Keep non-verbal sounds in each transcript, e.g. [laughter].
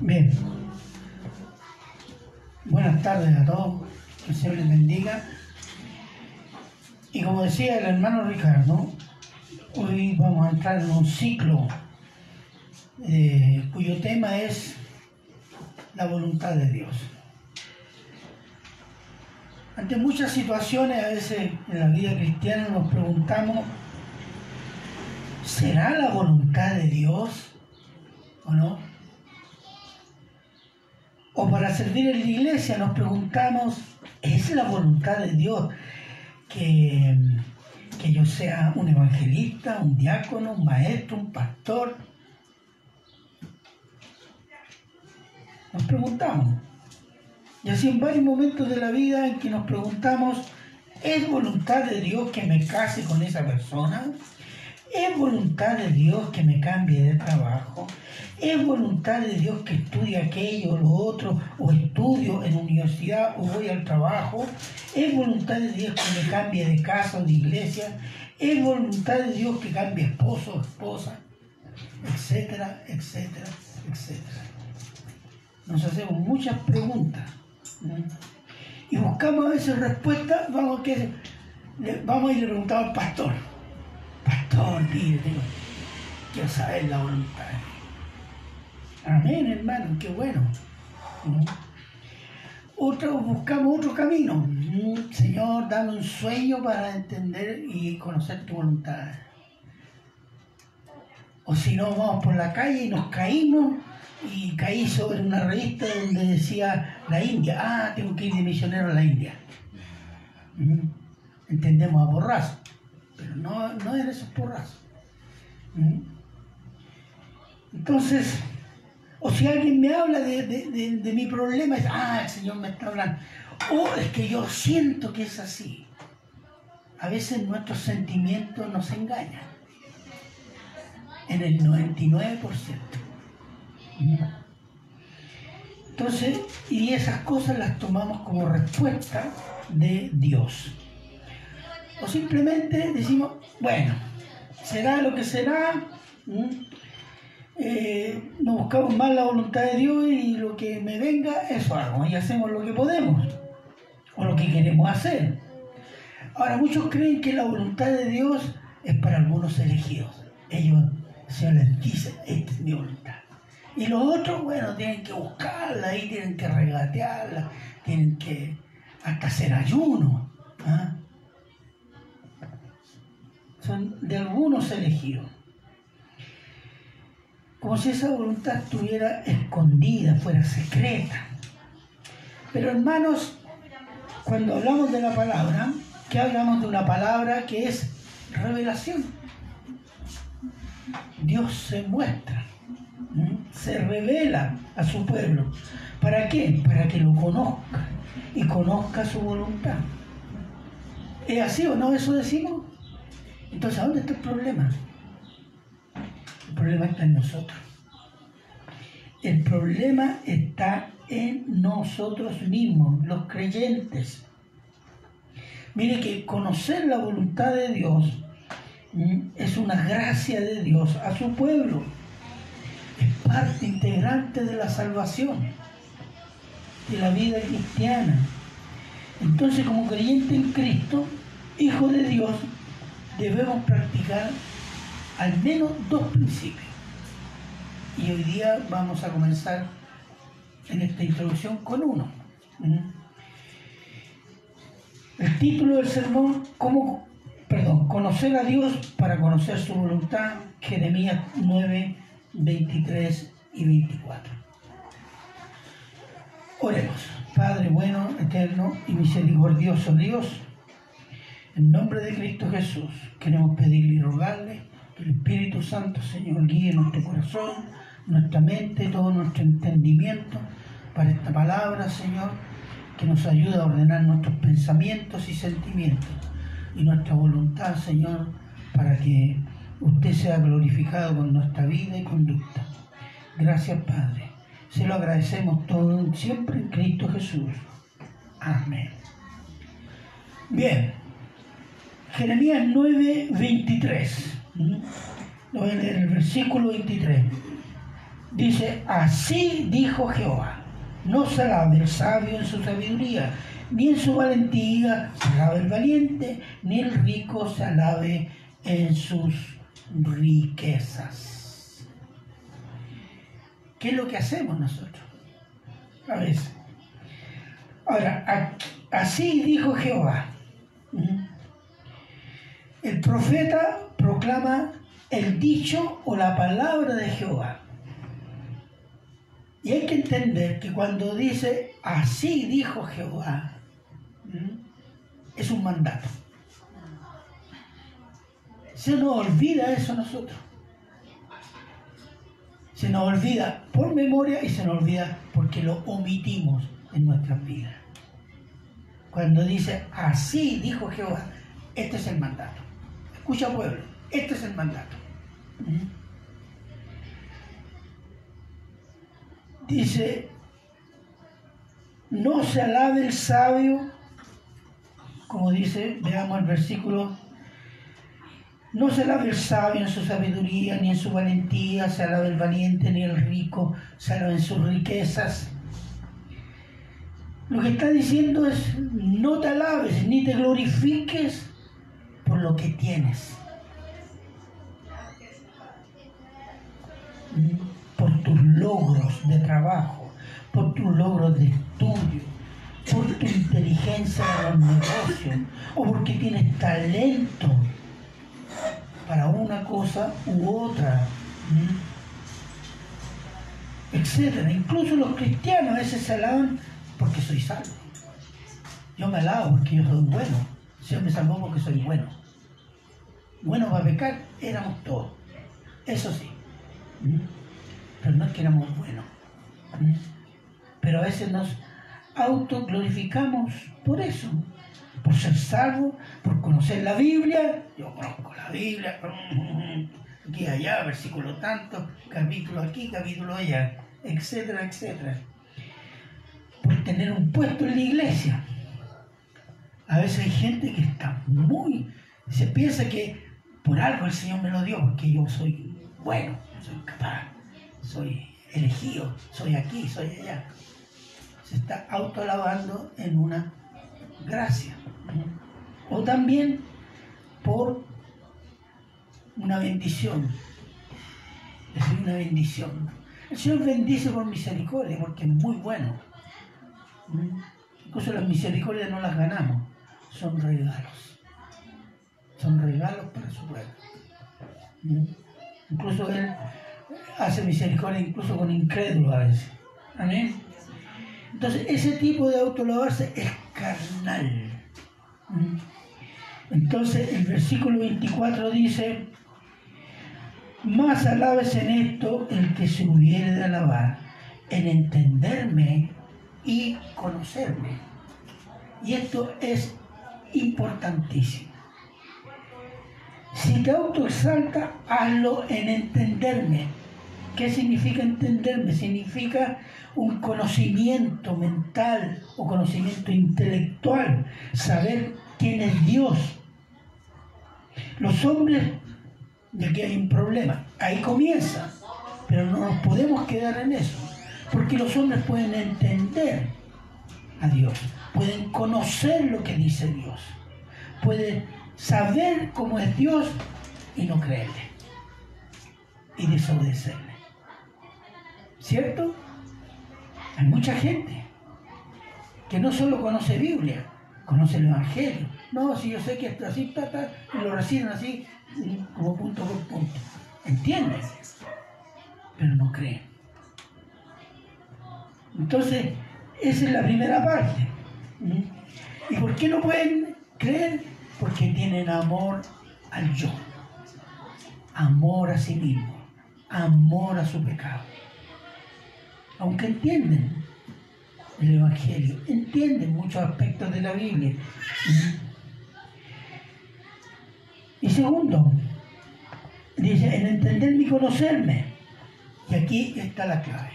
Bien. Buenas tardes a todos. Que Señor les bendiga. Y como decía el hermano Ricardo, hoy vamos a entrar en un ciclo eh, cuyo tema es la voluntad de Dios. Ante muchas situaciones a veces en la vida cristiana nos preguntamos, ¿será la voluntad de Dios o no? O para servir en la iglesia nos preguntamos, ¿es la voluntad de Dios que, que yo sea un evangelista, un diácono, un maestro, un pastor? Nos preguntamos. Y así en varios momentos de la vida en que nos preguntamos, ¿es voluntad de Dios que me case con esa persona? ¿Es voluntad de Dios que me cambie de trabajo? ¿Es voluntad de Dios que estudie aquello o lo otro? ¿O estudio en universidad o voy al trabajo? ¿Es voluntad de Dios que me cambie de casa o de iglesia? ¿Es voluntad de Dios que cambie esposo o esposa? Etcétera, etcétera, etcétera. Nos hacemos muchas preguntas y buscamos a veces respuestas, vamos, que, vamos y le preguntamos al pastor, pastor, mire, quiero saber la voluntad. Amén, hermano, qué bueno. Otro, buscamos otro camino. Señor, dame un sueño para entender y conocer tu voluntad. O si no, vamos por la calle y nos caímos y caí sobre una revista donde decía la India, ah, tengo que ir de misionero a la India. Entendemos a porrazo, no, no eran esos porrazos. Entonces, o si alguien me habla de, mi problema, es, ah, el Señor me está hablando. O es que yo siento que es así. A veces nuestros sentimientos nos engañan. En el 99%. Entonces, y esas cosas las tomamos como respuesta de Dios. O simplemente decimos, bueno, será lo que será, eh, no buscamos más la voluntad de Dios y lo que me venga, eso hago, y hacemos lo que podemos, o lo que queremos hacer. Ahora, muchos creen que la voluntad de Dios es para algunos elegidos. Ellos, el Señor esta es mi voluntad. Y los otros, bueno, tienen que buscarla y tienen que regatearla, tienen que hasta hacer ayuno. ¿ah? De algunos elegidos. Como si esa voluntad estuviera escondida, fuera secreta. Pero hermanos, cuando hablamos de la palabra, ¿qué hablamos de una palabra que es revelación? Dios se muestra se revela a su pueblo. ¿Para qué? Para que lo conozca y conozca su voluntad. ¿Es así o no eso decimos? Entonces, ¿a dónde está el problema? El problema está en nosotros. El problema está en nosotros mismos, los creyentes. Mire que conocer la voluntad de Dios es una gracia de Dios a su pueblo es parte integrante de la salvación, de la vida cristiana. Entonces, como creyente en Cristo, hijo de Dios, debemos practicar al menos dos principios. Y hoy día vamos a comenzar en esta introducción con uno. El título del sermón, ¿cómo, perdón, conocer a Dios para conocer su voluntad, Jeremías 9, 23 y 24. Oremos, Padre bueno, eterno y misericordioso Dios, en nombre de Cristo Jesús, queremos pedirle y rogarle que el Espíritu Santo, Señor, guíe nuestro corazón, nuestra mente, todo nuestro entendimiento para esta palabra, Señor, que nos ayude a ordenar nuestros pensamientos y sentimientos y nuestra voluntad, Señor, para que usted sea glorificado con nuestra vida y conducta. Gracias, Padre. Se lo agradecemos todo siempre en Cristo Jesús. Amén. Bien. Jeremías 9, 23. Lo voy a leer el versículo 23. Dice, así dijo Jehová, no se alabe el sabio en su sabiduría, ni en su valentía se alabe el valiente, ni el rico se alabe en sus riquezas. ¿Qué es lo que hacemos nosotros? A veces. Ahora, así dijo Jehová. El profeta proclama el dicho o la palabra de Jehová. Y hay que entender que cuando dice así dijo Jehová, es un mandato. Se nos olvida eso a nosotros. Se nos olvida por memoria y se nos olvida porque lo omitimos en nuestras vidas. Cuando dice así dijo Jehová, este es el mandato. Escucha pueblo, este es el mandato. Dice, no se alabe el sabio, como dice, veamos el versículo, no se alabe el sabio en su sabiduría, ni en su valentía, se alabe el valiente, ni el rico, se alabe en sus riquezas. Lo que está diciendo es, no te alabes ni te glorifiques lo que tienes. por tus logros de trabajo, por tus logros de estudio, por tu inteligencia en los negocios, o porque tienes talento para una cosa u otra, etcétera. Incluso los cristianos a veces se alaban porque soy salvo. Yo me alabo porque yo soy bueno. Dios me salvó porque soy bueno. Bueno para pecar éramos todos. Eso sí. Pero no es que éramos buenos. Pero a veces nos autoglorificamos por eso, por ser salvos, por conocer la Biblia. Yo conozco la Biblia, aquí allá, versículo tanto, capítulo aquí, capítulo allá, etcétera, etcétera. Por tener un puesto en la iglesia. A veces hay gente que está muy, se piensa que por algo el Señor me lo dio, porque yo soy bueno, soy capaz, soy elegido, soy aquí, soy allá. Se está autoalabando en una gracia. O también por una bendición. Es una bendición. El Señor bendice por misericordia, porque es muy bueno. Incluso las misericordias no las ganamos, son regalos. Son regalos para su pueblo. Incluso Él hace misericordia incluso con incrédulos a veces. Amén. Entonces, ese tipo de autolavarse es carnal. Entonces, el versículo 24 dice, más alabes en esto el que se hubiere de alabar, en entenderme y conocerme. Y esto es importantísimo. Si te autoexalta, hazlo en entenderme. ¿Qué significa entenderme? Significa un conocimiento mental o conocimiento intelectual, saber quién es Dios. Los hombres, y aquí hay un problema, ahí comienza, pero no nos podemos quedar en eso, porque los hombres pueden entender a Dios, pueden conocer lo que dice Dios, pueden saber cómo es Dios y no creerle y desobedecerle. ¿Cierto? Hay mucha gente que no solo conoce Biblia, conoce el Evangelio. No, si yo sé que esto así, está, y lo reciben así, como punto por punto. ¿Entienden? Pero no creen. Entonces, esa es la primera parte. ¿Mm? ¿Y por qué no pueden creer? Porque tienen amor al yo, amor a sí mismo, amor a su pecado. Aunque entienden el Evangelio, entienden muchos aspectos de la Biblia. Y segundo, dice, en entenderme y conocerme. Y aquí está la clave.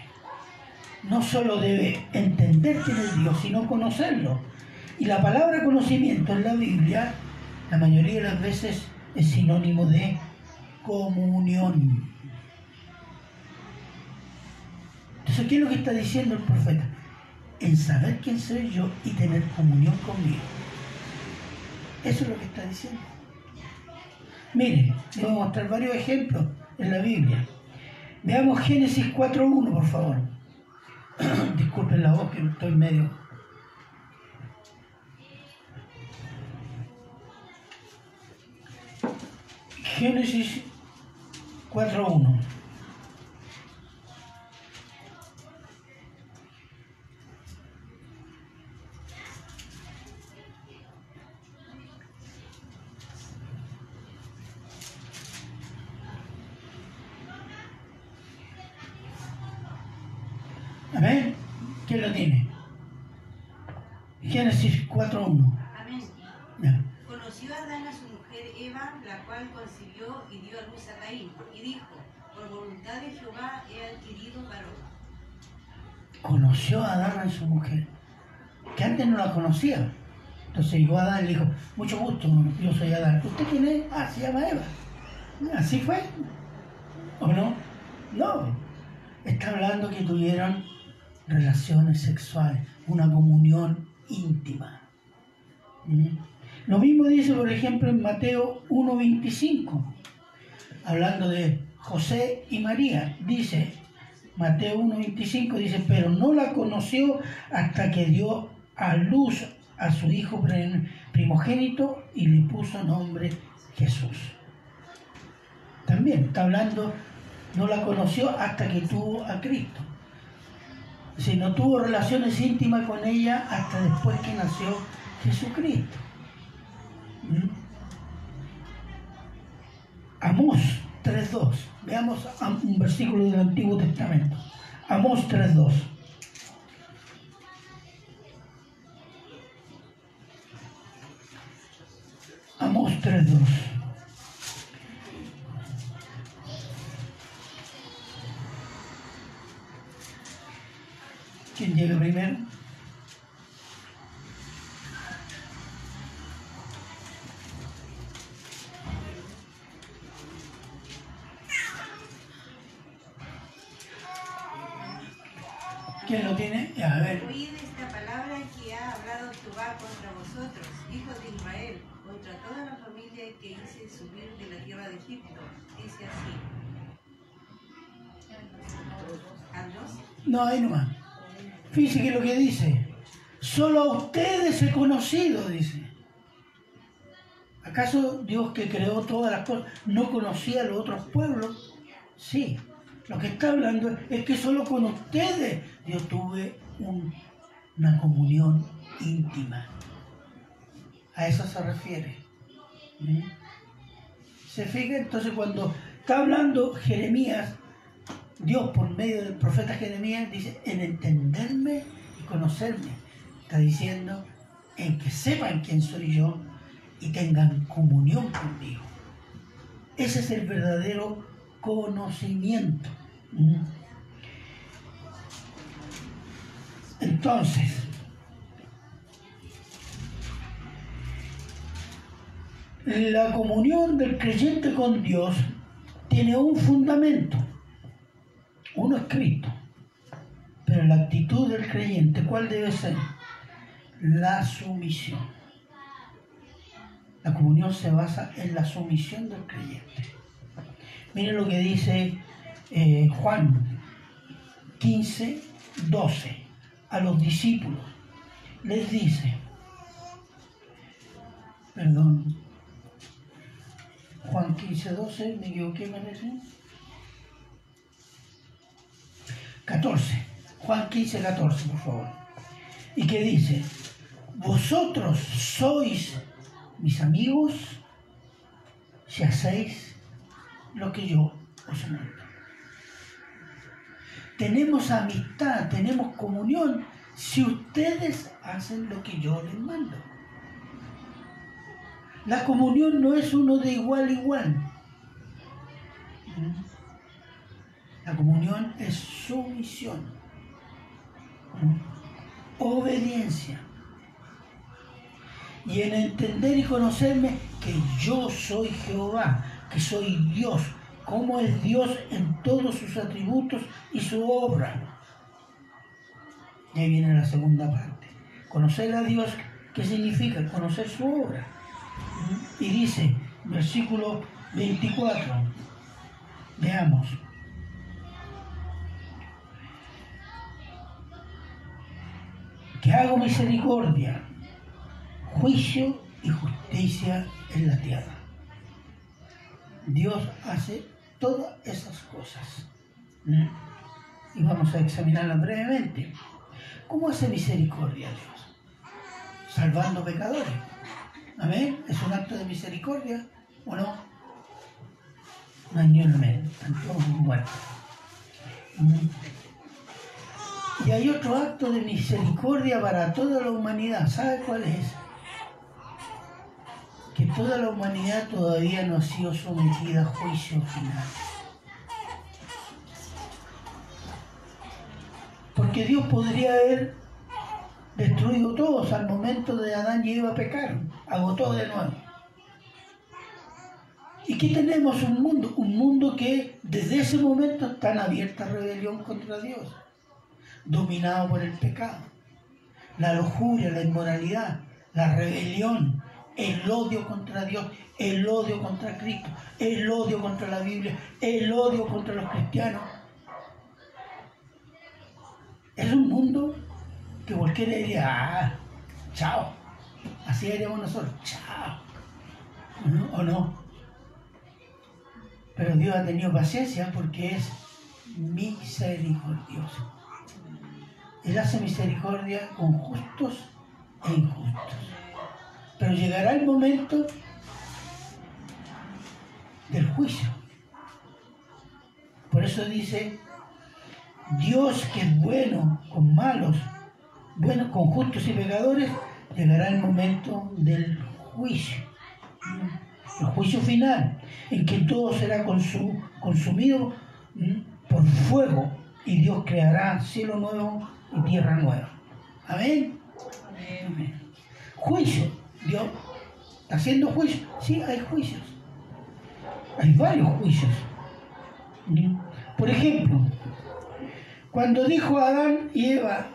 No solo debe entender quién es Dios, sino conocerlo. Y la palabra conocimiento en la Biblia la mayoría de las veces es sinónimo de comunión. Entonces, ¿qué es lo que está diciendo el profeta? En saber quién soy yo y tener comunión conmigo. Eso es lo que está diciendo. Miren, les voy a mostrar varios ejemplos en la Biblia. Veamos Génesis 4.1, por favor. [clears throat] Disculpen la voz que estoy medio. Génesis 4.1. Amén. ¿Quién lo tiene? Génesis 4.1. Amén. Ya. Conoció Adán a su mujer Eva, la cual concibió y dio a luz a Caín, y dijo, por voluntad de Jehová he adquirido varón. Conoció a Adán a su mujer, que antes no la conocía. Entonces llegó Adán y le dijo, mucho gusto, yo soy Adán. ¿Usted quién es? Ah, se llama Eva. ¿Así fue? ¿O no? No. Está hablando que tuvieron relaciones sexuales, una comunión íntima. ¿Mm? Lo mismo dice, por ejemplo, en Mateo 1.25, hablando de José y María. Dice, Mateo 1.25 dice, pero no la conoció hasta que dio a luz a su hijo prim- primogénito y le puso nombre Jesús. También está hablando, no la conoció hasta que tuvo a Cristo. Si no tuvo relaciones íntimas con ella hasta después que nació Jesucristo. ¿Mm? Amós 3.2. Veamos un versículo del Antiguo Testamento. Amós 3.2. Amós 3.2. ¿Quién llega primero? No, ahí nomás. Fíjese que lo que dice. Solo a ustedes he conocido, dice. ¿Acaso Dios que creó todas las cosas no conocía a los otros pueblos? Sí. Lo que está hablando es que solo con ustedes yo tuve un- una comunión íntima. A eso se refiere. ¿Mm? ¿Se fija? Entonces cuando está hablando Jeremías, Dios por medio del profeta Jeremías dice, en entenderme y conocerme. Está diciendo, en que sepan quién soy yo y tengan comunión conmigo. Ese es el verdadero conocimiento. ¿Mm? Entonces, la comunión del creyente con Dios tiene un fundamento, uno es Cristo, pero la actitud del creyente, ¿cuál debe ser? La sumisión. La comunión se basa en la sumisión del creyente. Miren lo que dice eh, Juan 15, 12 a los discípulos. Les dice, perdón, Juan 15, 12, me equivoqué, parece. 14, Juan 15, 14, por favor. ¿Y qué dice? Vosotros sois mis amigos si hacéis lo que yo os mando. Tenemos amistad, tenemos comunión si ustedes hacen lo que yo les mando. La comunión no es uno de igual a igual. La comunión es sumisión, obediencia. Y en entender y conocerme que yo soy Jehová, que soy Dios, cómo es Dios en todos sus atributos y su obra. Y ahí viene la segunda parte. Conocer a Dios, ¿qué significa? Conocer su obra. Y dice, versículo 24, veamos. Que hago misericordia, juicio y justicia en la tierra. Dios hace todas esas cosas. Y vamos a examinarlas brevemente. ¿Cómo hace misericordia Dios? Salvando pecadores. Amén. ¿Es un acto de misericordia o no? Un muertos. ¿Mm? Y hay otro acto de misericordia para toda la humanidad. ¿Sabe cuál es? Que toda la humanidad todavía no ha sido sometida a juicio final. Porque Dios podría haber destruido todos al momento de Adán y Eva pecaron, agotó de nuevo. ¿Y qué tenemos? Un mundo, un mundo que desde ese momento está en abierta rebelión contra Dios, dominado por el pecado, la lujuria, la inmoralidad, la rebelión, el odio contra Dios, el odio contra Cristo, el odio contra la Biblia, el odio contra los cristianos. Es un mundo que cualquiera diría, ah, chao, así haríamos nosotros, chao, ¿o no? ¿O no? Pero Dios ha tenido paciencia porque es misericordioso. Él hace misericordia con justos e injustos. Pero llegará el momento del juicio. Por eso dice, Dios que es bueno con malos, bueno con justos y pecadores, llegará el momento del juicio. El juicio final, en que todo será consumido por fuego y Dios creará cielo nuevo y tierra nueva. Amén. Amén. Juicio. Dios está haciendo juicio. Sí, hay juicios. Hay varios juicios. Por ejemplo, cuando dijo Adán y Eva,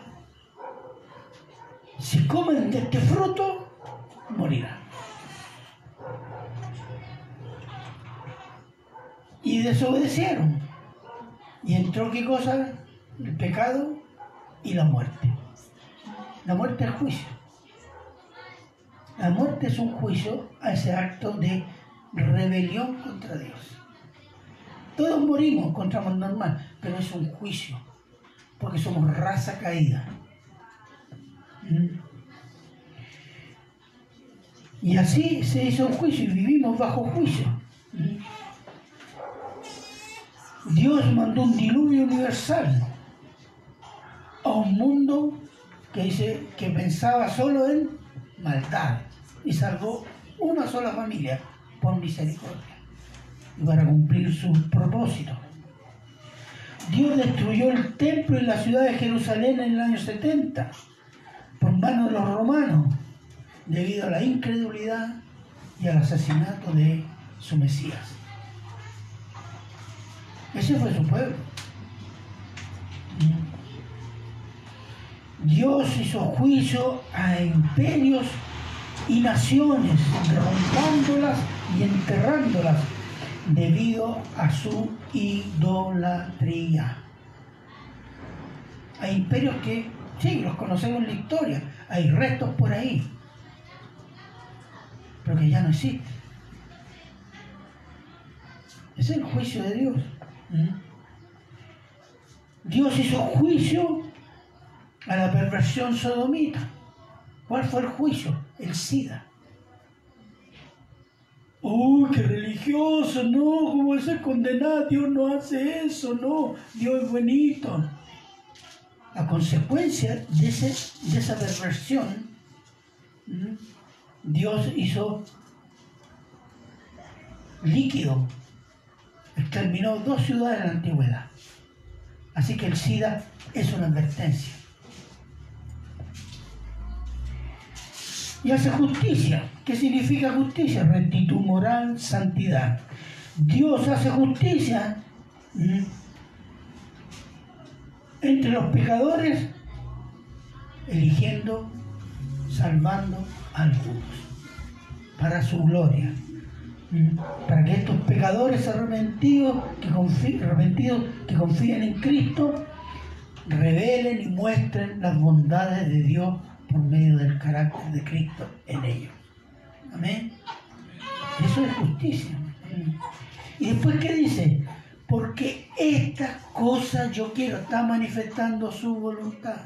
si comen de este fruto, morirán. Y desobedecieron. Y entró qué cosa? El pecado y la muerte. La muerte es juicio. La muerte es un juicio a ese acto de rebelión contra Dios. Todos morimos contra lo normal, pero es un juicio, porque somos raza caída. ¿Mm? Y así se hizo un juicio y vivimos bajo juicio. ¿Mm? Dios mandó un diluvio universal un mundo que dice que pensaba solo en maldad y salvó una sola familia por misericordia y para cumplir su propósito. Dios destruyó el templo en la ciudad de Jerusalén en el año 70 por manos de los romanos debido a la incredulidad y al asesinato de su Mesías. Ese fue su pueblo. Dios hizo juicio a imperios y naciones, derrumbándolas y enterrándolas debido a su idolatría. Hay imperios que, sí, los conocemos en la historia, hay restos por ahí, pero que ya no existen. Es el juicio de Dios. Dios hizo juicio a la perversión sodomita. ¿Cuál fue el juicio? El SIDA. ¡Uy, qué religioso! No, ¿cómo es condenado? Dios no hace eso, no. Dios es bonito. La consecuencia de, de esa perversión, Dios hizo líquido exterminó dos ciudades en la antigüedad. Así que el SIDA es una advertencia. Y hace justicia. ¿Qué significa justicia? Rectitud moral, santidad. Dios hace justicia entre los pecadores, eligiendo, salvando a algunos para su gloria. Para que estos pecadores arrepentidos que, confíen, arrepentidos que confíen en Cristo revelen y muestren las bondades de Dios por medio del carácter de Cristo en ellos. Amén. Eso es justicia. Y después, ¿qué dice? Porque estas cosas yo quiero, está manifestando su voluntad.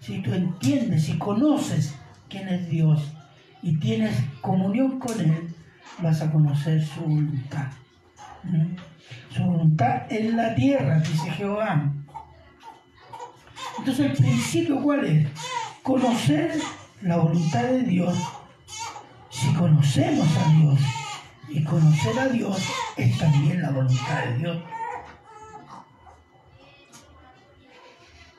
Si tú entiendes, si conoces quién es Dios y tienes comunión con Él, vas a conocer su voluntad. ¿Mm? Su voluntad en la tierra, dice Jehová. Entonces el principio cuál es? Conocer la voluntad de Dios. Si conocemos a Dios y conocer a Dios es también la voluntad de Dios.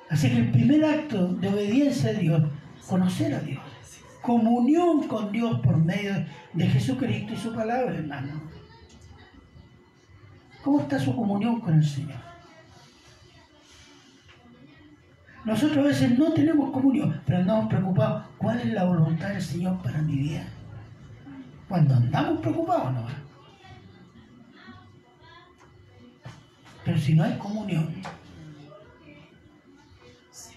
Así que el primer acto de obediencia a Dios, conocer a Dios. Comunión con Dios por medio de Jesucristo y su palabra, hermano. ¿Cómo está su comunión con el Señor? Nosotros a veces no tenemos comunión, pero andamos preocupados. ¿Cuál es la voluntad del Señor para mi vida? Cuando andamos preocupados, no. Pero si no hay comunión,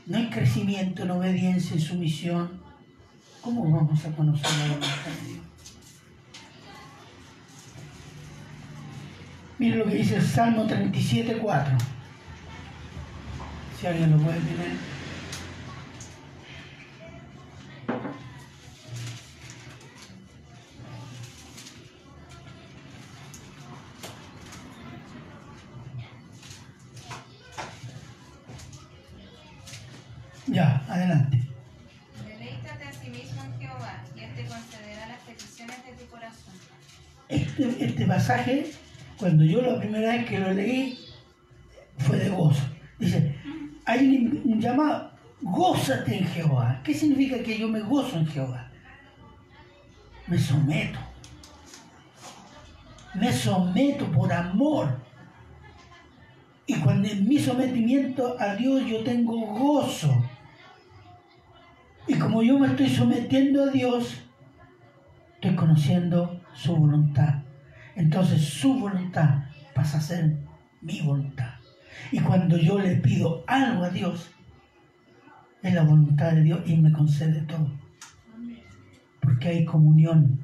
no hay crecimiento en obediencia, en sumisión, ¿cómo vamos a conocer la voluntad de Dios? Miren lo que dice el Salmo 37, 4. Si alguien lo puede tener. Ya, adelante. Deleítate a sí mismo en Jehová y Él te concederá las peticiones de tu corazón. Este, este pasaje, cuando yo la primera vez que lo leí, fue de gozo. Dice, llamado, gózate en Jehová. ¿Qué significa que yo me gozo en Jehová? Me someto. Me someto por amor. Y cuando en mi sometimiento a Dios yo tengo gozo. Y como yo me estoy sometiendo a Dios, estoy conociendo su voluntad. Entonces su voluntad pasa a ser mi voluntad. Y cuando yo le pido algo a Dios, es la voluntad de Dios y me concede todo. Porque hay comunión.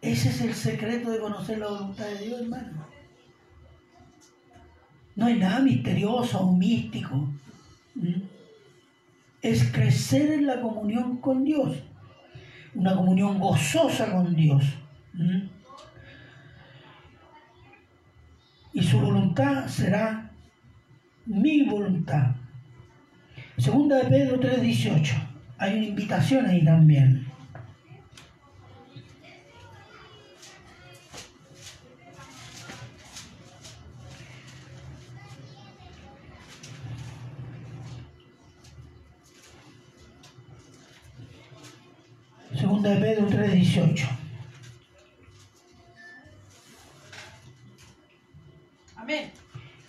Ese es el secreto de conocer la voluntad de Dios, hermano. No hay nada misterioso o místico. Es crecer en la comunión con Dios. Una comunión gozosa con Dios. y su voluntad será mi voluntad. Segunda de Pedro 3:18. Hay una invitación ahí también. Segunda de Pedro 3:18.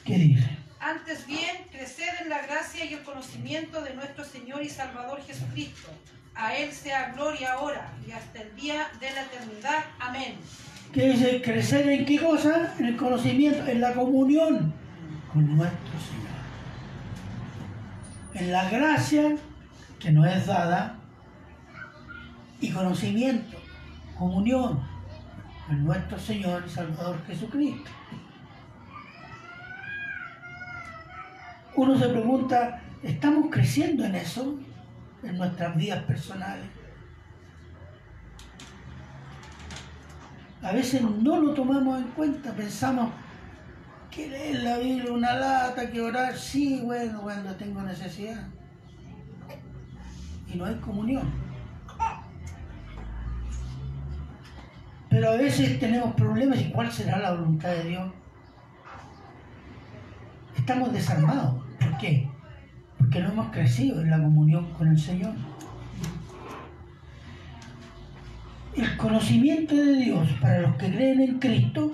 ¿Qué dice? Antes bien, crecer en la gracia y el conocimiento de nuestro Señor y Salvador Jesucristo. A Él sea gloria ahora y hasta el día de la eternidad. Amén. ¿Qué dice? Crecer en qué cosa? En el conocimiento, en la comunión con nuestro Señor. En la gracia que nos es dada y conocimiento, comunión con nuestro Señor y Salvador Jesucristo. Uno se pregunta, ¿estamos creciendo en eso? En nuestras vidas personales. A veces no lo tomamos en cuenta, pensamos que leer la Biblia una lata, que orar, sí, bueno, cuando tengo necesidad. Y no hay comunión. Pero a veces tenemos problemas y cuál será la voluntad de Dios. Estamos desarmados. ¿Por qué? Porque no hemos crecido en la comunión con el Señor. el conocimiento de Dios para los que creen en Cristo.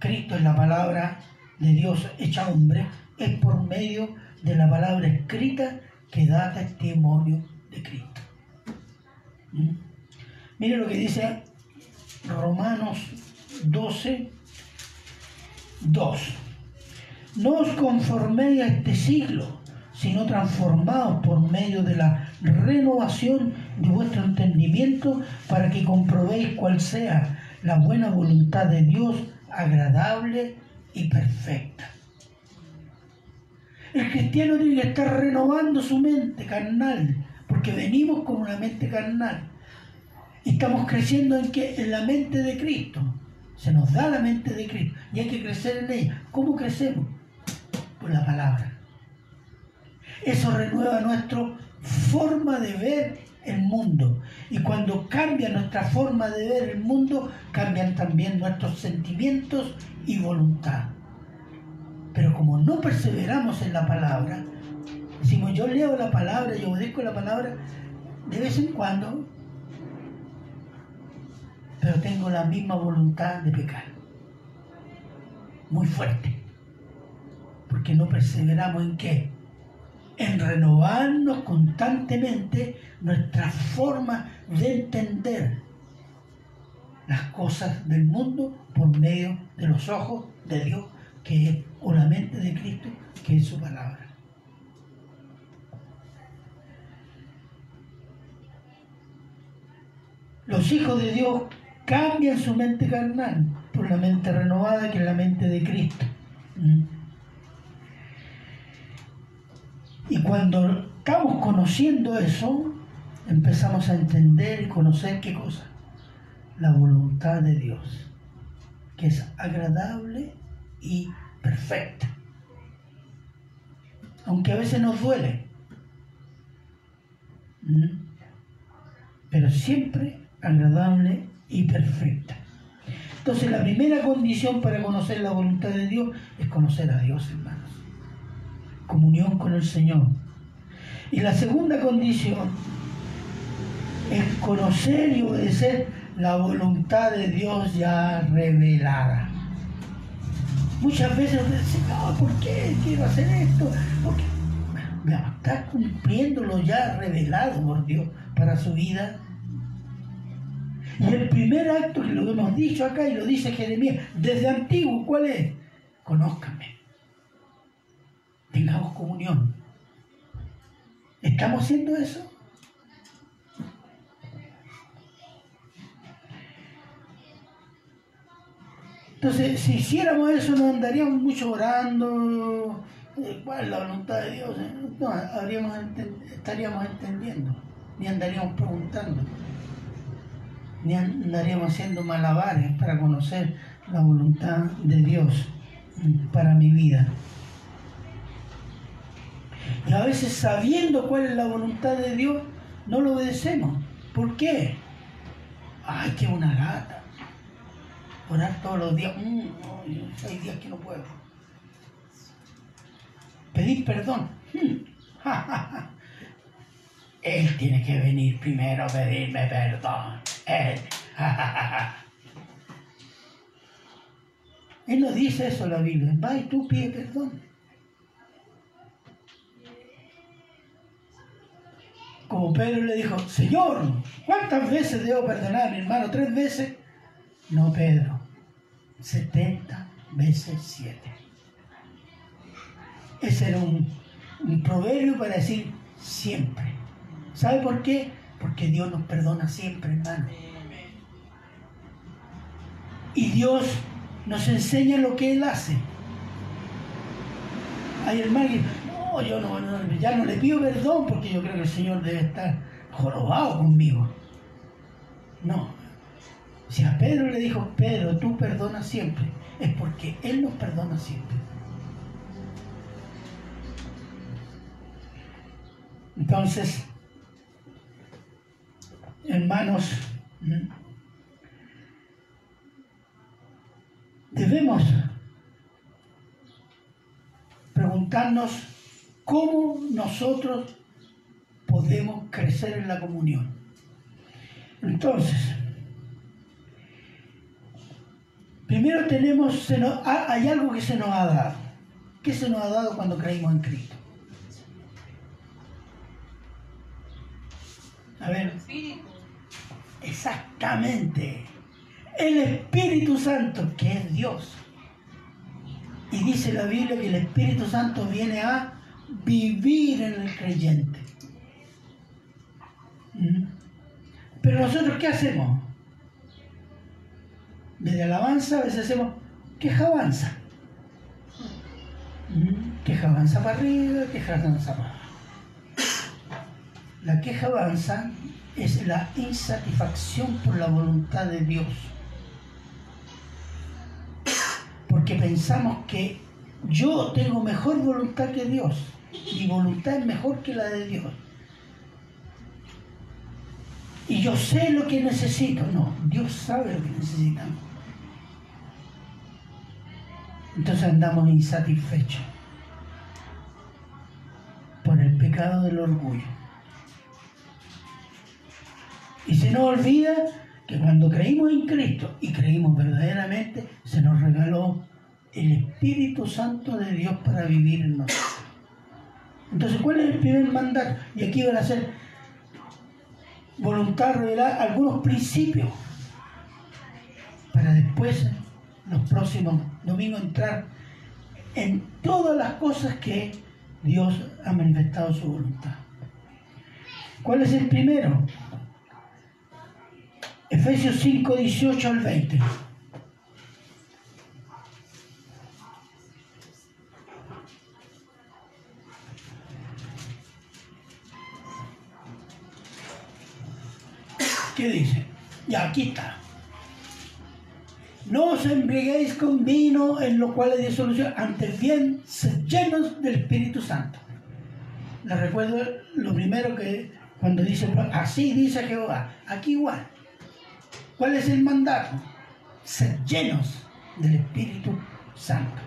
Cristo es la palabra de Dios hecha hombre, es por medio de la palabra escrita que da testimonio de Cristo. ¿Mm? Mire lo que dice Romanos 12, 2. No os conforméis a este siglo, sino transformaos por medio de la renovación de vuestro entendimiento para que comprobéis cuál sea la buena voluntad de Dios, agradable y perfecta. El cristiano tiene que estar renovando su mente carnal, porque venimos con una mente carnal. Y estamos creciendo en, que, en la mente de Cristo. Se nos da la mente de Cristo y hay que crecer en ella. ¿Cómo crecemos? La palabra. Eso renueva nuestra forma de ver el mundo. Y cuando cambia nuestra forma de ver el mundo, cambian también nuestros sentimientos y voluntad. Pero como no perseveramos en la palabra, decimos yo leo la palabra, yo obedezco la palabra de vez en cuando, pero tengo la misma voluntad de pecar. Muy fuerte. Porque no perseveramos en qué? En renovarnos constantemente nuestra forma de entender las cosas del mundo por medio de los ojos de Dios, que es, o la mente de Cristo, que es su palabra. Los hijos de Dios cambian su mente carnal por la mente renovada que es la mente de Cristo. ¿Mm? Y cuando estamos conociendo eso, empezamos a entender y conocer qué cosa. La voluntad de Dios, que es agradable y perfecta. Aunque a veces nos duele. ¿Mm? Pero siempre agradable y perfecta. Entonces la primera condición para conocer la voluntad de Dios es conocer a Dios, hermanos. Comunión con el Señor. Y la segunda condición es conocer y obedecer la voluntad de Dios ya revelada. Muchas veces uno dice, no, ¿por qué quiero hacer esto? Porque está cumpliendo lo ya revelado por Dios para su vida y el primer acto que lo hemos dicho acá y lo dice Jeremías desde antiguo, ¿cuál es? Conózcanme. Tengamos comunión. ¿Estamos haciendo eso? Entonces, si hiciéramos eso, no andaríamos mucho orando. Eh, ¿Cuál es la voluntad de Dios? Eh, no, estaríamos entendiendo, ni andaríamos preguntando ni andaríamos haciendo malabares para conocer la voluntad de Dios para mi vida. Y a veces sabiendo cuál es la voluntad de Dios, no lo obedecemos. ¿Por qué? Ay, qué una lata. Orar todos los días. Mm, hay días que no puedo. Pedir perdón. Él tiene que venir primero a pedirme perdón. Él. Él no dice eso en la Biblia. Va y tú pide perdón. Como Pedro le dijo, Señor, ¿cuántas veces debo perdonar a mi hermano? ¿Tres veces? No, Pedro. Setenta veces siete. Ese era un, un proverbio para decir siempre. ¿Sabe por qué? Porque Dios nos perdona siempre, hermano. Y Dios nos enseña lo que Él hace. Hay hermano que yo no, ya no le pido perdón porque yo creo que el Señor debe estar jorobado conmigo. No. Si a Pedro le dijo, Pedro, tú perdonas siempre, es porque Él nos perdona siempre. Entonces, hermanos, debemos preguntarnos cómo nosotros podemos crecer en la comunión. Entonces, primero tenemos, se nos- ha- hay algo que se nos ha dado. ¿Qué se nos ha dado cuando creímos en Cristo? A ver. Exactamente. El Espíritu Santo, que es Dios. Y dice la Biblia que el Espíritu Santo viene a vivir en el creyente. Pero nosotros, ¿qué hacemos? Desde alabanza a veces hacemos quejabanza. ¿Mm? Quejabanza para arriba, quejabanza para abajo. La queja avanza es la insatisfacción por la voluntad de Dios. Porque pensamos que yo tengo mejor voluntad que Dios. Mi voluntad es mejor que la de Dios. Y yo sé lo que necesito. No, Dios sabe lo que necesitamos. Entonces andamos insatisfechos por el pecado del orgullo. Y se nos olvida que cuando creímos en Cristo y creímos verdaderamente, se nos regaló el Espíritu Santo de Dios para vivir en nosotros. Entonces, ¿cuál es el primer mandato? Y aquí van a ser voluntad revelar algunos principios para después, los próximos domingos, entrar en todas las cosas que Dios ha manifestado su voluntad. ¿Cuál es el primero? Efesios 5, 18 al 20. ¿Qué dice? Ya, aquí está. No os embriaguéis con vino en lo cual hay disolución, antes bien, sed llenos del Espíritu Santo. Les recuerdo lo primero que cuando dice, así dice Jehová, aquí igual. ¿Cuál es el mandato? Ser llenos del Espíritu Santo.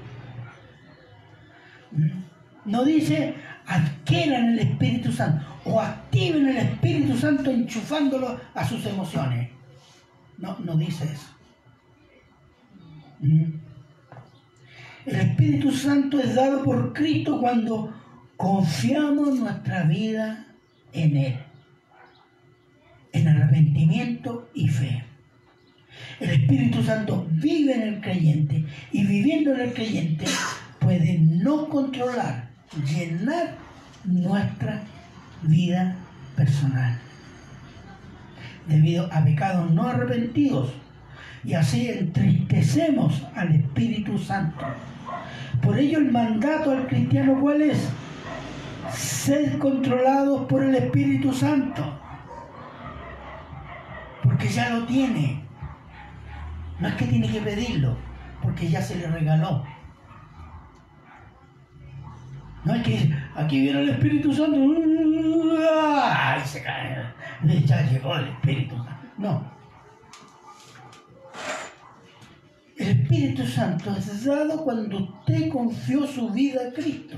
No dice adquieran el Espíritu Santo o activen el Espíritu Santo enchufándolo a sus emociones. No, no dice eso. ¿Mm? El Espíritu Santo es dado por Cristo cuando confiamos nuestra vida en Él, en arrepentimiento y fe. El Espíritu Santo vive en el creyente y viviendo en el creyente puede no controlar, llenar nuestra vida personal debido a pecados no arrepentidos y así entristecemos al Espíritu Santo. Por ello el mandato al cristiano cuál es? Ser controlados por el Espíritu Santo. Porque ya lo tiene. No es que tiene que pedirlo, porque ya se le regaló. No es que aquí viene el Espíritu Santo y se cae. Ya llegó el Espíritu Santo. No. El Espíritu Santo es dado cuando usted confió su vida a Cristo.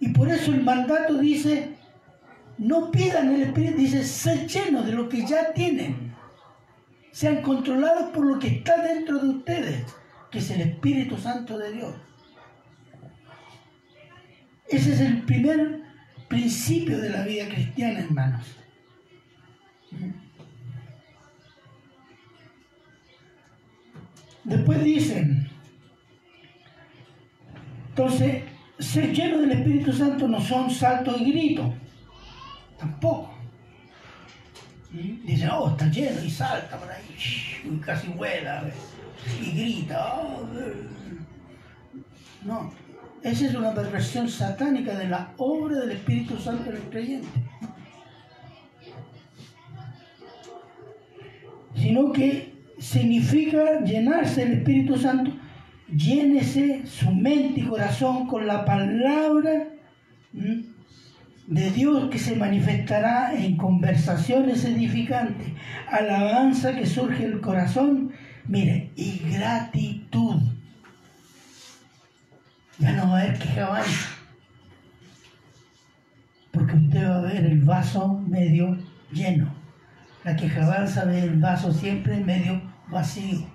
Y por eso el mandato dice, no pidan el Espíritu, dice, ser llenos de lo que ya tienen. Sean controlados por lo que está dentro de ustedes, que es el Espíritu Santo de Dios. Ese es el primer principio de la vida cristiana, hermanos. Después dicen, entonces, ser lleno del Espíritu Santo no son saltos y gritos, tampoco. Dicen, oh, está lleno y salta por ahí, y casi vuela, y grita. oh. No, esa es una perversión satánica de la obra del Espíritu Santo en el creyente. Sino que significa llenarse del Espíritu Santo, llénese su mente y corazón con la palabra de Dios que se manifestará en conversaciones edificantes, alabanza que surge del corazón, mire, y gratitud. Ya no va a haber quejabanza, porque usted va a ver el vaso medio lleno. La quejabanza ve el vaso siempre medio vacío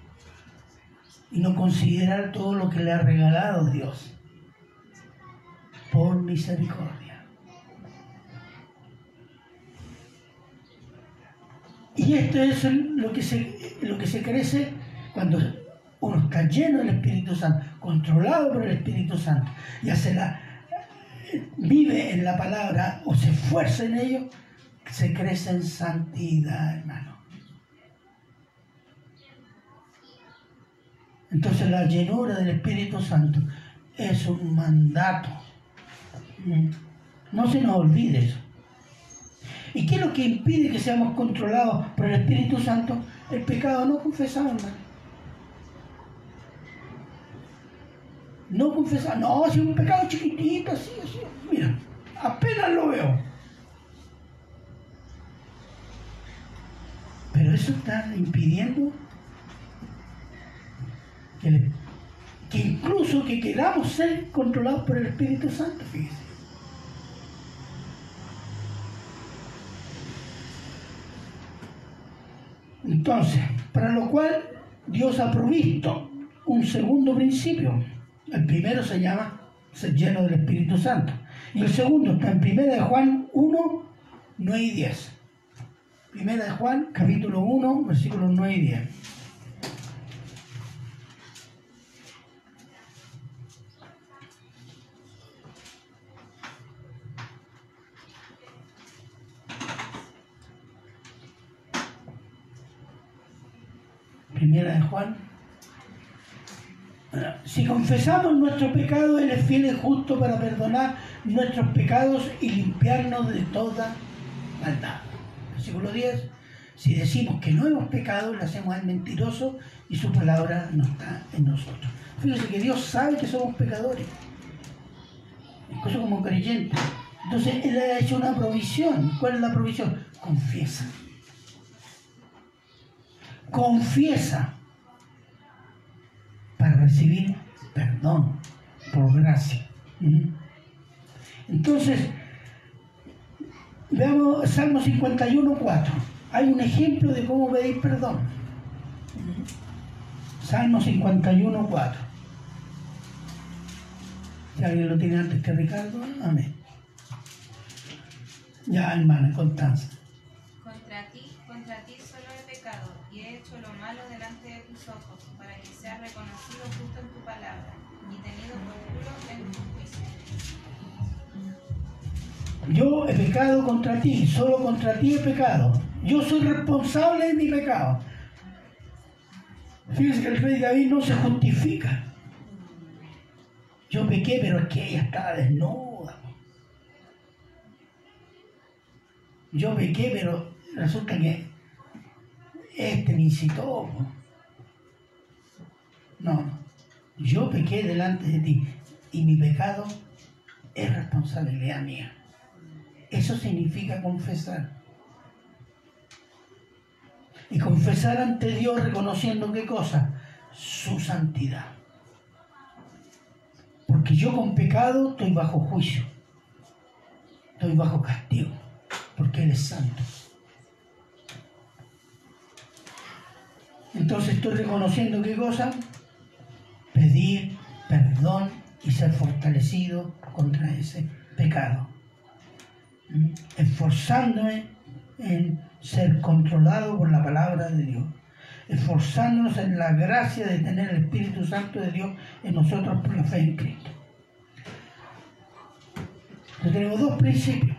y no considerar todo lo que le ha regalado Dios por misericordia. Y esto es lo que se, lo que se crece cuando uno está lleno del Espíritu Santo, controlado por el Espíritu Santo, y hace la, vive en la palabra o se esfuerza en ello, se crece en santidad, hermano. Entonces la llenura del Espíritu Santo es un mandato. No se nos olvide eso. ¿Y qué es lo que impide que seamos controlados por el Espíritu Santo? El pecado no confesado, hermano. No confesar, no, si es un pecado chiquitito, así, así, mira, apenas lo veo. Pero eso está impidiendo que, que incluso que queramos ser controlados por el Espíritu Santo, fíjese. Entonces, para lo cual Dios ha provisto un segundo principio el primero se llama ser lleno del Espíritu Santo. Y el segundo está en 1 de Juan 1, 9 y 10. Primera de Juan, capítulo 1, versículos 9 y 10. Primera de Juan si confesamos nuestro pecado, Él es fiel y justo para perdonar nuestros pecados y limpiarnos de toda maldad. Versículo 10. Si decimos que no hemos pecado, le hacemos al mentiroso y su palabra no está en nosotros. Fíjense que Dios sabe que somos pecadores. Incluso como creyentes. Entonces Él ha hecho una provisión. ¿Cuál es la provisión? Confiesa. Confiesa recibir perdón por gracia. Entonces, veamos Salmo 51, 4. Hay un ejemplo de cómo pedir perdón. Salmo 51, 4. Si alguien lo tiene antes que Ricardo, amén. Ya, hermana, Constanza. Contra ti, contra ti solo he pecado y he hecho lo malo delante de tus ojos sea reconocido justo en tu palabra y tenido por puro en tu juicio. Yo he pecado contra ti, solo contra ti he pecado. Yo soy responsable de mi pecado. Fíjense que el rey David no se justifica. Yo pequé, pero es que ella estaba desnuda. Yo pequé, pero resulta que este me incitó. No, yo pequé delante de ti y mi pecado es responsabilidad mía. Eso significa confesar. Y confesar ante Dios reconociendo qué cosa? Su santidad. Porque yo con pecado estoy bajo juicio. Estoy bajo castigo. Porque Él es santo. Entonces estoy reconociendo qué cosa? Pedir perdón y ser fortalecido contra ese pecado. ¿Mm? Esforzándome en ser controlado por la palabra de Dios. Esforzándonos en la gracia de tener el Espíritu Santo de Dios en nosotros por la fe en Cristo. Entonces tenemos dos principios.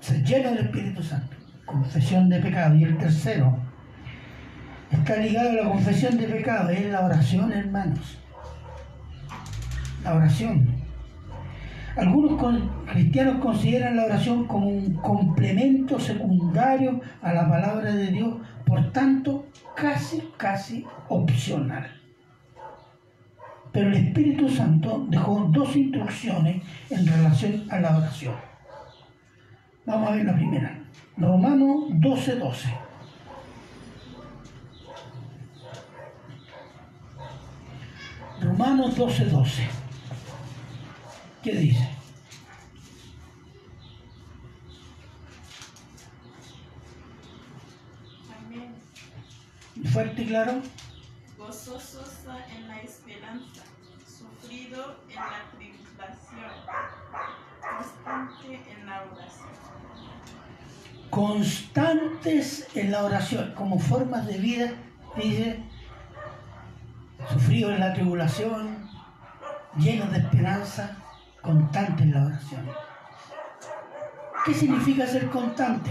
Ser lleno del Espíritu Santo. Confesión de pecado. Y el tercero, está ligado a la confesión de pecado, es la oración, hermanos. La oración. Algunos cristianos consideran la oración como un complemento secundario a la palabra de Dios, por tanto, casi, casi opcional. Pero el Espíritu Santo dejó dos instrucciones en relación a la oración. Vamos a ver la primera. Romanos 12, 12. Romanos 12:12. 12. ¿Qué dice? Amén. fuerte y claro. Gozosos en la esperanza, sufrido en la tribulación, constante en la oración. Constantes en la oración, como formas de vida, dice sufrido en la tribulación, llenos de esperanza, constante en la oración. ¿Qué significa ser constante?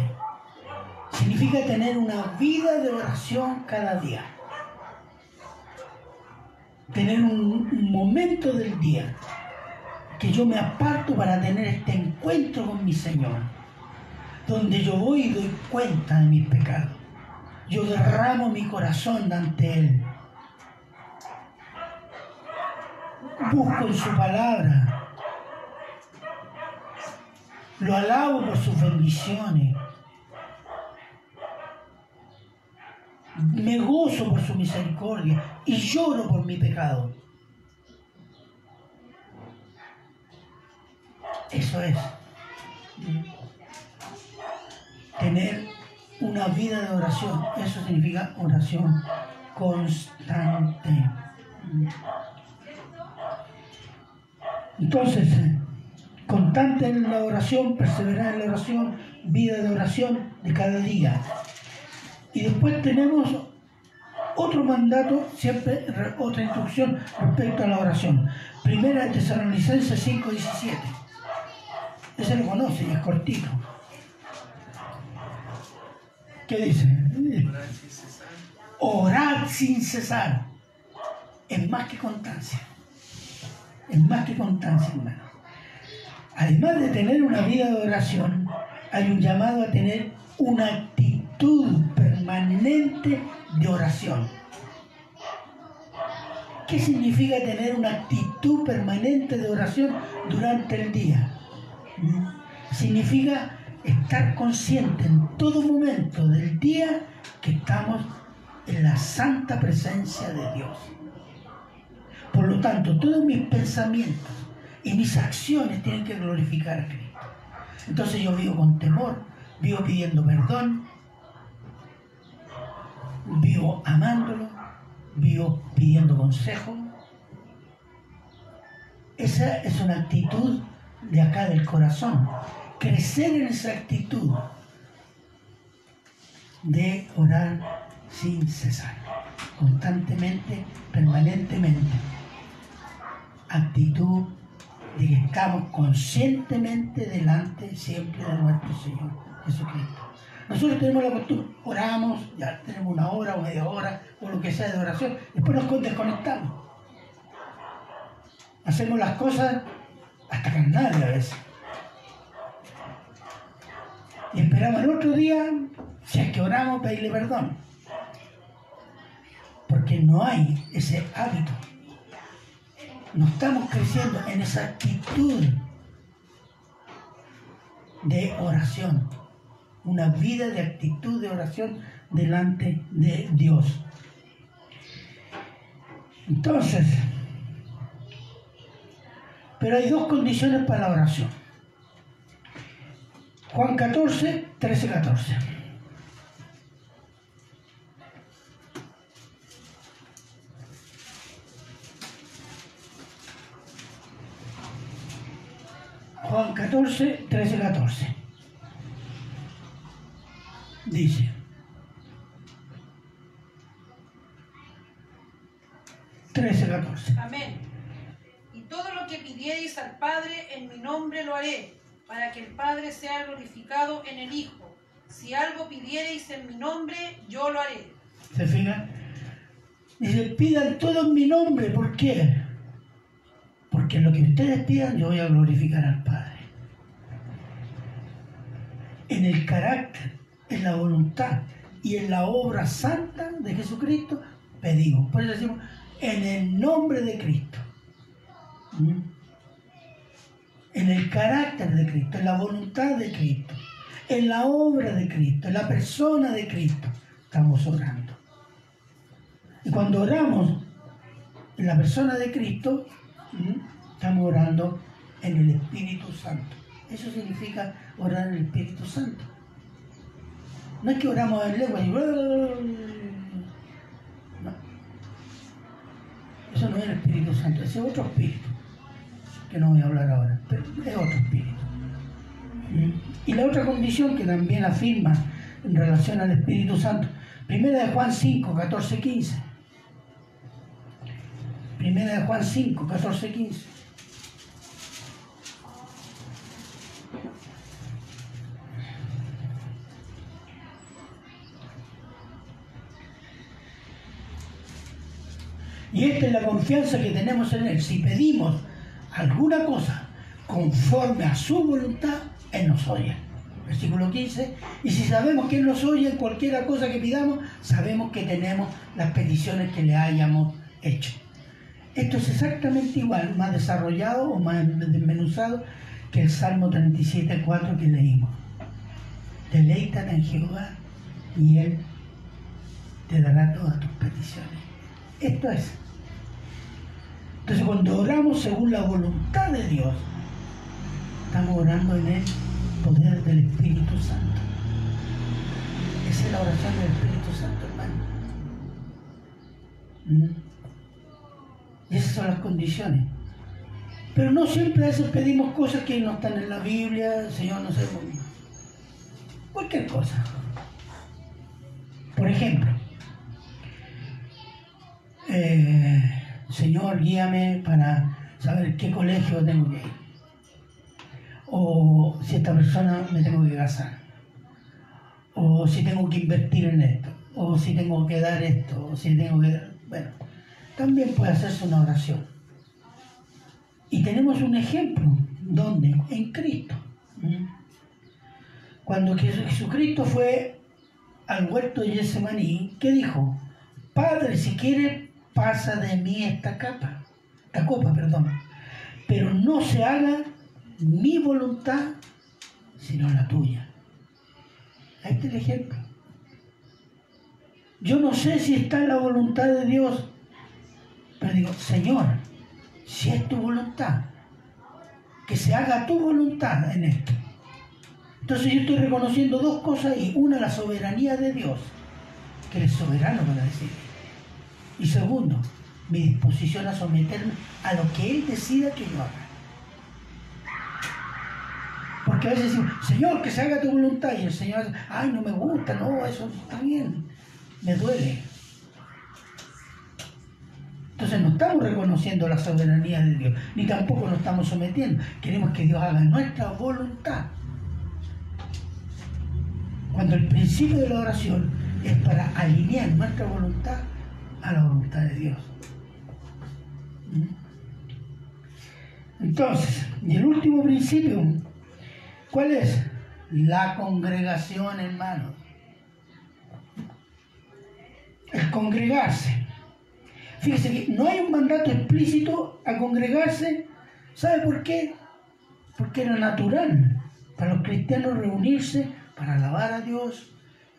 Significa tener una vida de oración cada día. Tener un, un momento del día que yo me aparto para tener este encuentro con mi Señor, donde yo voy y doy cuenta de mis pecados. Yo derramo mi corazón ante Él. Busco en su palabra. Lo alabo por sus bendiciones. Me gozo por su misericordia y lloro por mi pecado. Eso es. Tener una vida de oración. Eso significa oración constante. Entonces, constante en la oración, perseverar en la oración, vida de oración de cada día. Y después tenemos otro mandato, siempre re- otra instrucción respecto a la oración. Primera de Tesalonicenses 5:17. Ese lo conoce y es cortito. ¿Qué dice? Orad sin cesar. Es más que constancia. Es más que constancia, hermano. Además de tener una vida de oración, hay un llamado a tener una actitud permanente de oración. ¿Qué significa tener una actitud permanente de oración durante el día? Significa estar consciente en todo momento del día que estamos en la santa presencia de Dios. Por lo tanto, todos mis pensamientos y mis acciones tienen que glorificar a Cristo. Entonces yo vivo con temor, vivo pidiendo perdón, vivo amándolo, vivo pidiendo consejo. Esa es una actitud de acá del corazón. Crecer en esa actitud de orar sin cesar, constantemente, permanentemente. Actitud de que estamos conscientemente delante siempre de nuestro Señor Jesucristo. Nosotros tenemos la costumbre, oramos, ya tenemos una hora o media hora o lo que sea de oración, después nos desconectamos. Hacemos las cosas hasta carnales a veces. Y esperamos el otro día, si es que oramos, pedirle perdón. Porque no hay ese hábito. No estamos creciendo en esa actitud de oración. Una vida de actitud de oración delante de Dios. Entonces, pero hay dos condiciones para la oración. Juan 14, 13, 14. Juan 14, 13, 14. Dice, trece, catorce. Amén. Y todo lo que pidierais al Padre en mi nombre lo haré, para que el Padre sea glorificado en el Hijo. Si algo pidierais en mi nombre, yo lo haré. ¿Se fijan? Dice, pidan todo en mi nombre. ¿Por qué? Porque lo que ustedes pidan yo voy a glorificar al Padre. En el carácter, en la voluntad y en la obra santa de Jesucristo pedimos. Por eso decimos, en el nombre de Cristo. ¿Mm? En el carácter de Cristo, en la voluntad de Cristo, en la obra de Cristo, en la persona de Cristo, estamos orando. Y cuando oramos en la persona de Cristo, ¿Mm? Estamos orando en el Espíritu Santo. Eso significa orar en el Espíritu Santo. No es que oramos en lengua y... No. Eso no es el Espíritu Santo, ese es otro espíritu, que no voy a hablar ahora, pero es otro espíritu. ¿Mm? Y la otra condición que también afirma en relación al Espíritu Santo, primera de Juan 5, 14, 15 Primera de Juan 5, 14, 15. Y esta es la confianza que tenemos en Él. Si pedimos alguna cosa conforme a su voluntad, Él nos oye. Versículo 15. Y si sabemos que Él nos oye en cualquier cosa que pidamos, sabemos que tenemos las peticiones que le hayamos hecho. Esto es exactamente igual, más desarrollado o más desmenuzado que el Salmo 37, 4 que leímos. Deleítate en Jehová y Él te dará todas tus peticiones. Esto es. Entonces cuando oramos según la voluntad de Dios, estamos orando en el poder del Espíritu Santo. Esa es la oración del Espíritu Santo, hermano. ¿Mm? Esas son las condiciones. Pero no siempre a veces pedimos cosas que no están en la Biblia, Señor, no sé. Cualquier cosa. Por ejemplo, eh, Señor, guíame para saber qué colegio tengo que ir. O si esta persona me tengo que casar. O si tengo que invertir en esto. O si tengo que dar esto. O si tengo que dar... Bueno, también puede hacerse una oración. Y tenemos un ejemplo. ¿Dónde? En Cristo. ¿Mm? Cuando Jesucristo fue al huerto de Getsemaní, ¿qué dijo? Padre, si quieres, pasa de mí esta capa, esta copa, perdón. Pero no se haga mi voluntad, sino la tuya. Ahí está el ejemplo. Yo no sé si está en la voluntad de Dios, pero digo, Señor, si es tu voluntad, que se haga tu voluntad en esto. Entonces yo estoy reconociendo dos cosas y una la soberanía de Dios, que es soberano para decir. Y segundo, mi disposición a someterme a lo que Él decida que yo haga. Porque a veces decimos, Señor, que se haga tu voluntad. Y el Señor ay, no me gusta, no, eso está bien, me duele. Entonces no estamos reconociendo la soberanía de Dios, ni tampoco nos estamos sometiendo. Queremos que Dios haga nuestra voluntad. Cuando el principio de la oración es para alinear nuestra voluntad a la voluntad de Dios. ¿Mm? Entonces, y el último principio, ¿cuál es? La congregación, hermano. El congregarse. Fíjese que no hay un mandato explícito a congregarse. ¿Sabe por qué? Porque era natural para los cristianos reunirse para alabar a Dios,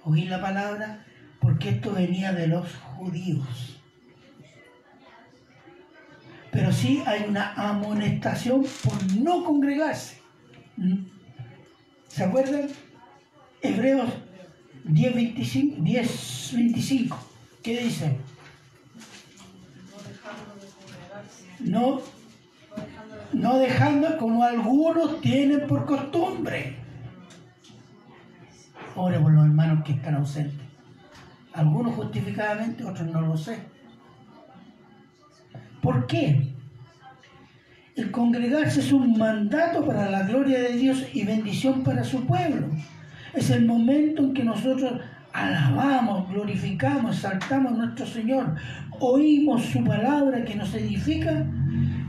oír la palabra, porque esto venía de los judíos. Pero sí hay una amonestación por no congregarse. ¿Se acuerdan? Hebreos 10, 25, 10, 25. ¿Qué dice? No, no dejando como algunos tienen por costumbre. Ore por los hermanos que están ausentes. Algunos justificadamente, otros no lo sé. ¿Por qué? El congregarse es un mandato para la gloria de Dios y bendición para su pueblo. Es el momento en que nosotros alabamos, glorificamos, exaltamos a nuestro Señor, oímos su palabra que nos edifica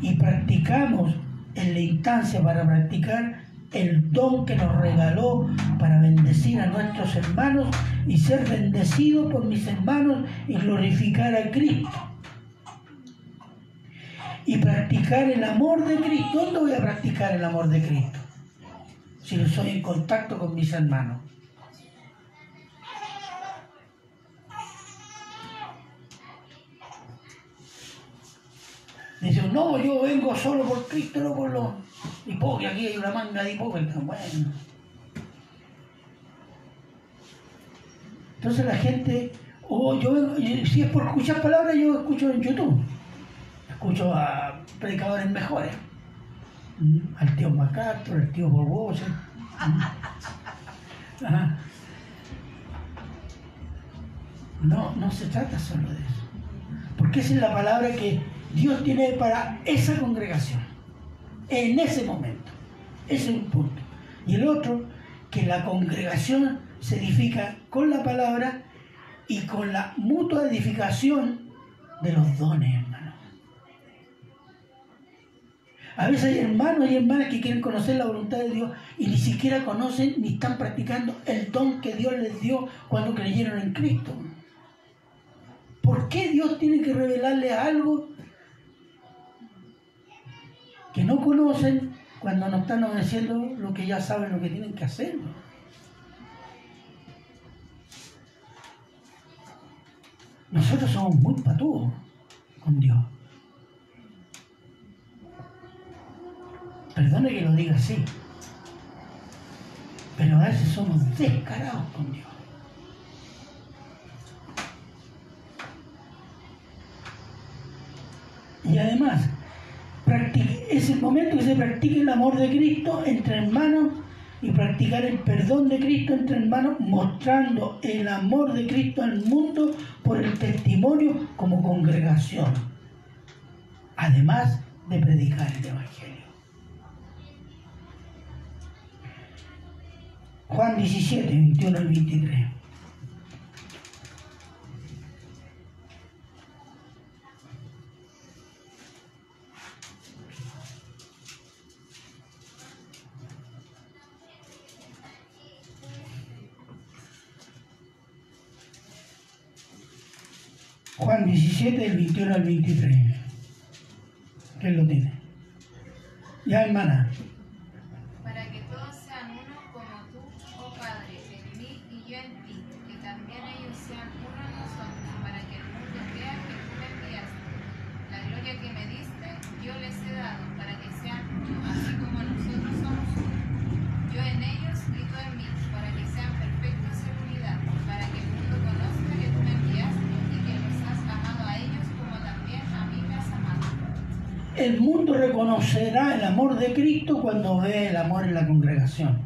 y practicamos en la instancia para practicar el don que nos regaló para bendecir a nuestros hermanos y ser bendecidos por mis hermanos y glorificar a Cristo. Y practicar el amor de Cristo. ¿Dónde voy a practicar el amor de Cristo? Si no soy en contacto con mis hermanos. Dice, no, yo vengo solo por Cristo, no por los hipócritas. Aquí hay una manga de hipócritas. Bueno. Entonces la gente, oh, yo si es por escuchar palabras, yo escucho en YouTube. escucho a predicadores mejores. ¿Mm? Al tío MacArthur, al tío Bobosa. Ajá. No, no se trata solo de eso. Porque esa es la palabra que Dios tiene para esa congregación. En ese momento. Ese es un punto. Y el otro, que la congregación se edifica con la palabra y con la mutua edificación de los dones, hermano. A veces hay hermanos y hermanas que quieren conocer la voluntad de Dios y ni siquiera conocen ni están practicando el don que Dios les dio cuando creyeron en Cristo. ¿Por qué Dios tiene que revelarles algo que no conocen cuando no están obedeciendo lo que ya saben lo que tienen que hacer? Nosotros somos muy patudos con Dios. Perdone que lo diga así, pero a veces somos descarados con Dios. Y además, es el momento que se practique el amor de Cristo entre hermanos y practicar el perdón de Cristo entre hermanos, mostrando el amor de Cristo al mundo por el testimonio como congregación, además de predicar el Evangelio. Juan 17, 21 al 23. Juan 17, del 21 al 23. ¿Quién lo tiene? Ya, hermana. El mundo reconocerá el amor de Cristo cuando ve el amor en la congregación.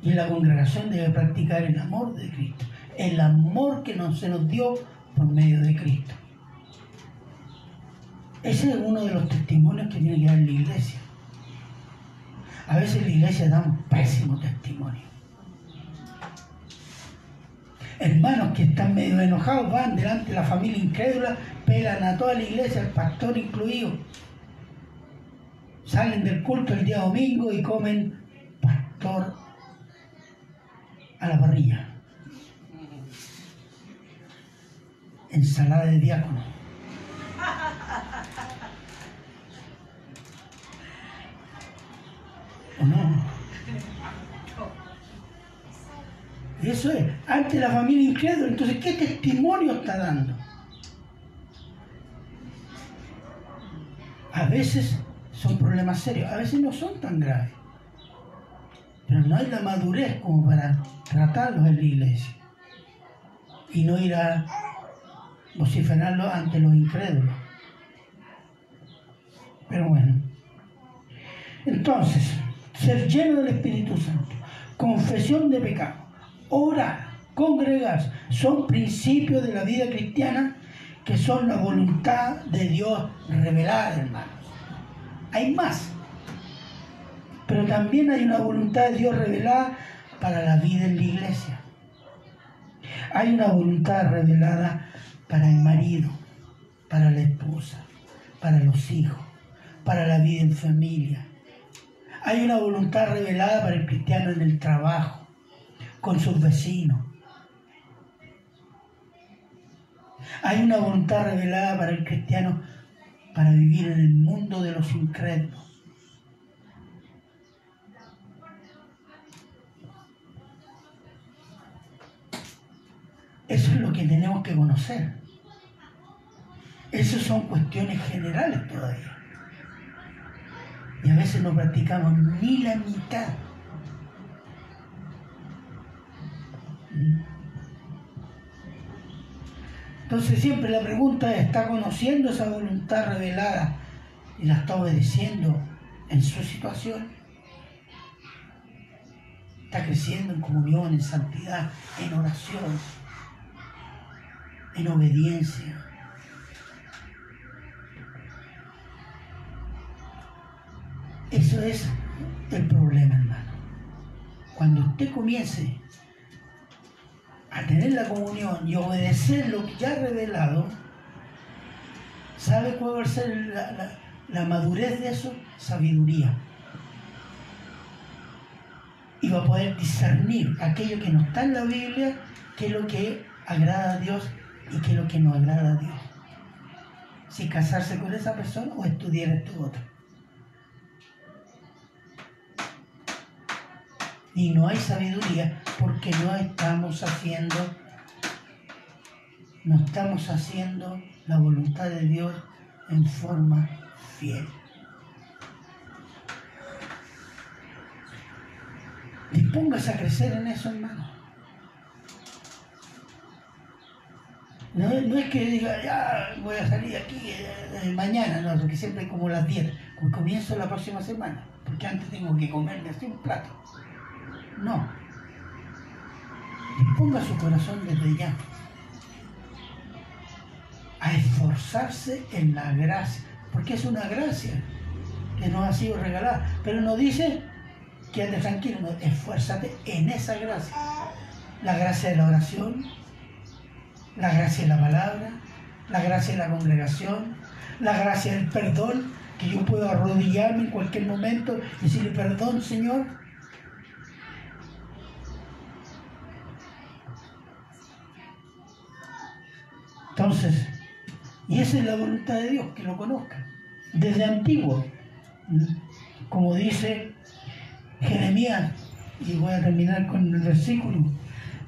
Y la congregación debe practicar el amor de Cristo. El amor que nos, se nos dio por medio de Cristo. Ese es uno de los testimonios que tiene que dar la iglesia. A veces la iglesia da un pésimo testimonio. Hermanos que están medio enojados van delante de la familia incrédula, pelan a toda la iglesia, el pastor incluido. Salen del culto el día domingo y comen pastor a la parrilla. Ensalada de diácono. ¿O no? Eso es, ante la familia incrédula. Entonces, ¿qué testimonio está dando? A veces son problemas serios, a veces no son tan graves. Pero no hay la madurez como para tratarlos en la iglesia. Y no ir a vociferarlos ante los incrédulos. Pero bueno. Entonces, ser lleno del Espíritu Santo, confesión de pecado, orar, congregarse, son principios de la vida cristiana que son la voluntad de Dios revelada, hermanos. Hay más, pero también hay una voluntad de Dios revelada para la vida en la iglesia. Hay una voluntad revelada para el marido, para la esposa, para los hijos, para la vida en familia. Hay una voluntad revelada para el cristiano en el trabajo, con sus vecinos. Hay una voluntad revelada para el cristiano para vivir en el mundo de los incrédulos. Eso es lo que tenemos que conocer. Esas son cuestiones generales todavía. Y a veces no practicamos ni la mitad. Entonces siempre la pregunta es, ¿está conociendo esa voluntad revelada y la está obedeciendo en su situación? ¿Está creciendo en comunión, en santidad, en oración, en obediencia? Eso es el problema, hermano. Cuando usted comience a tener la comunión y obedecer lo que ya ha revelado, ¿sabe cuál va a ser la, la- madurez de eso? Sabiduría. Y va a poder discernir aquello que no está en la Biblia, qué es lo que agrada a Dios y qué es lo que no agrada a Dios. Si casarse con esa persona o estudiar esto otro. Y no hay sabiduría porque no estamos haciendo, no estamos haciendo la voluntad de Dios en forma fiel. Dispóngase a crecer en eso, hermano. No, no es que diga, ya voy a salir aquí eh, eh, mañana, no, porque siempre hay como las 10. Como Comienzo la próxima semana, porque antes tengo que comerme así un plato. No. Disponga su corazón desde ya a esforzarse en la gracia, porque es una gracia que nos ha sido regalada, pero no dice que ande tranquilo, no, esfuérzate en esa gracia. La gracia de la oración, la gracia de la palabra, la gracia de la congregación, la gracia del perdón, que yo puedo arrodillarme en cualquier momento y decirle perdón, Señor, Entonces, y esa es la voluntad de Dios, que lo conozcan. Desde antiguo, como dice Jeremías, y voy a terminar con el versículo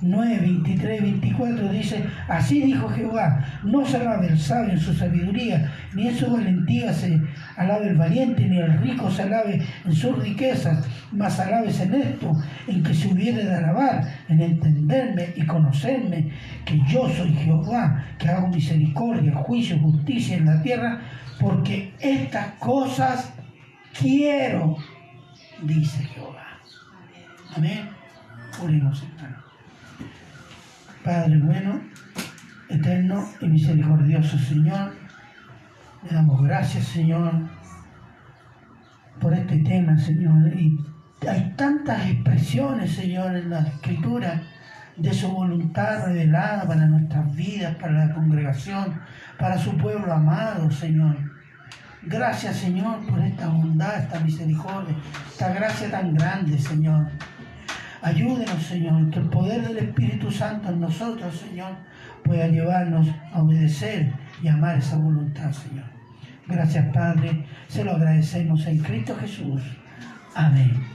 9, 23, 24, dice, así dijo Jehová, no se alabe el sabio en su sabiduría, ni en su valentía se alabe el valiente, ni el rico se alabe en sus riquezas, mas alabes en esto, en que se hubiere de alabar, en entenderme y conocerme, que yo soy Jehová, que hago misericordia, juicio, justicia en la tierra, porque estas cosas quiero, dice Jehová. Amén. Oremos, hermano. Padre bueno, eterno y misericordioso Señor, le damos gracias, Señor, por este tema, Señor. Y hay tantas expresiones, Señor, en la Escritura de su voluntad revelada para nuestras vidas, para la congregación, para su pueblo amado, Señor. Gracias, Señor, por esta bondad, esta misericordia, esta gracia tan grande, Señor. Ayúdenos, Señor, que el poder del Espíritu Santo en nosotros, Señor, pueda llevarnos a obedecer y amar esa voluntad, Señor. Gracias, Padre. Se lo agradecemos en Cristo Jesús. Amén.